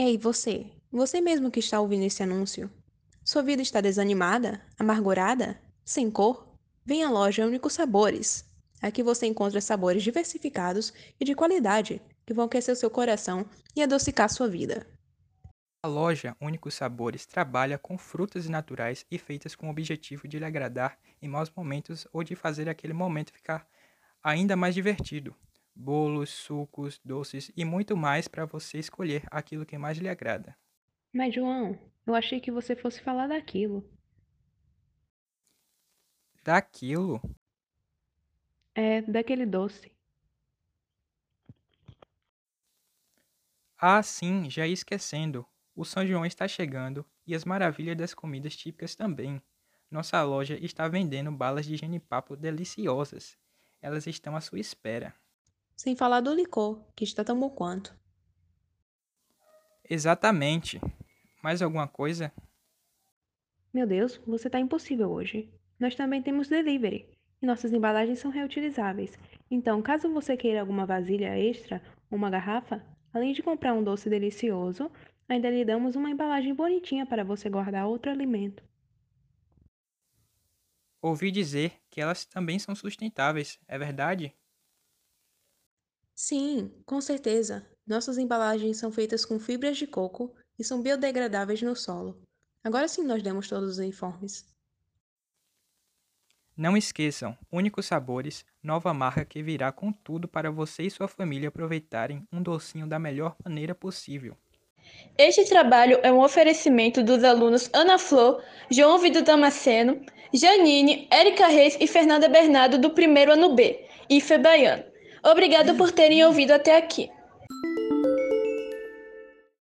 Ei, você! Você mesmo que está ouvindo esse anúncio. Sua vida está desanimada? Amargurada? Sem cor? Vem à loja Únicos Sabores. Aqui você encontra sabores diversificados e de qualidade que vão aquecer seu coração e adocicar sua vida. A loja Únicos Sabores trabalha com frutas naturais e feitas com o objetivo de lhe agradar em maus momentos ou de fazer aquele momento ficar ainda mais divertido. Bolos, sucos, doces e muito mais para você escolher aquilo que mais lhe agrada. Mas, João, eu achei que você fosse falar daquilo. Daquilo? É, daquele doce. Ah, sim, já ia esquecendo. O São João está chegando e as maravilhas das comidas típicas também. Nossa loja está vendendo balas de genipapo deliciosas. Elas estão à sua espera. Sem falar do licor, que está tão bom quanto. Exatamente. Mais alguma coisa? Meu Deus, você tá impossível hoje. Nós também temos delivery. E nossas embalagens são reutilizáveis. Então, caso você queira alguma vasilha extra ou uma garrafa, além de comprar um doce delicioso, ainda lhe damos uma embalagem bonitinha para você guardar outro alimento. Ouvi dizer que elas também são sustentáveis, é verdade? Sim, com certeza. Nossas embalagens são feitas com fibras de coco e são biodegradáveis no solo. Agora sim nós demos todos os uniformes. Não esqueçam, Únicos Sabores, nova marca que virá com tudo para você e sua família aproveitarem um docinho da melhor maneira possível. Este trabalho é um oferecimento dos alunos Ana Flor, João Vitor Damasceno, Janine, Érica Reis e Fernanda Bernardo do primeiro ano B, IFE Baiano. Obrigado por terem ouvido até aqui.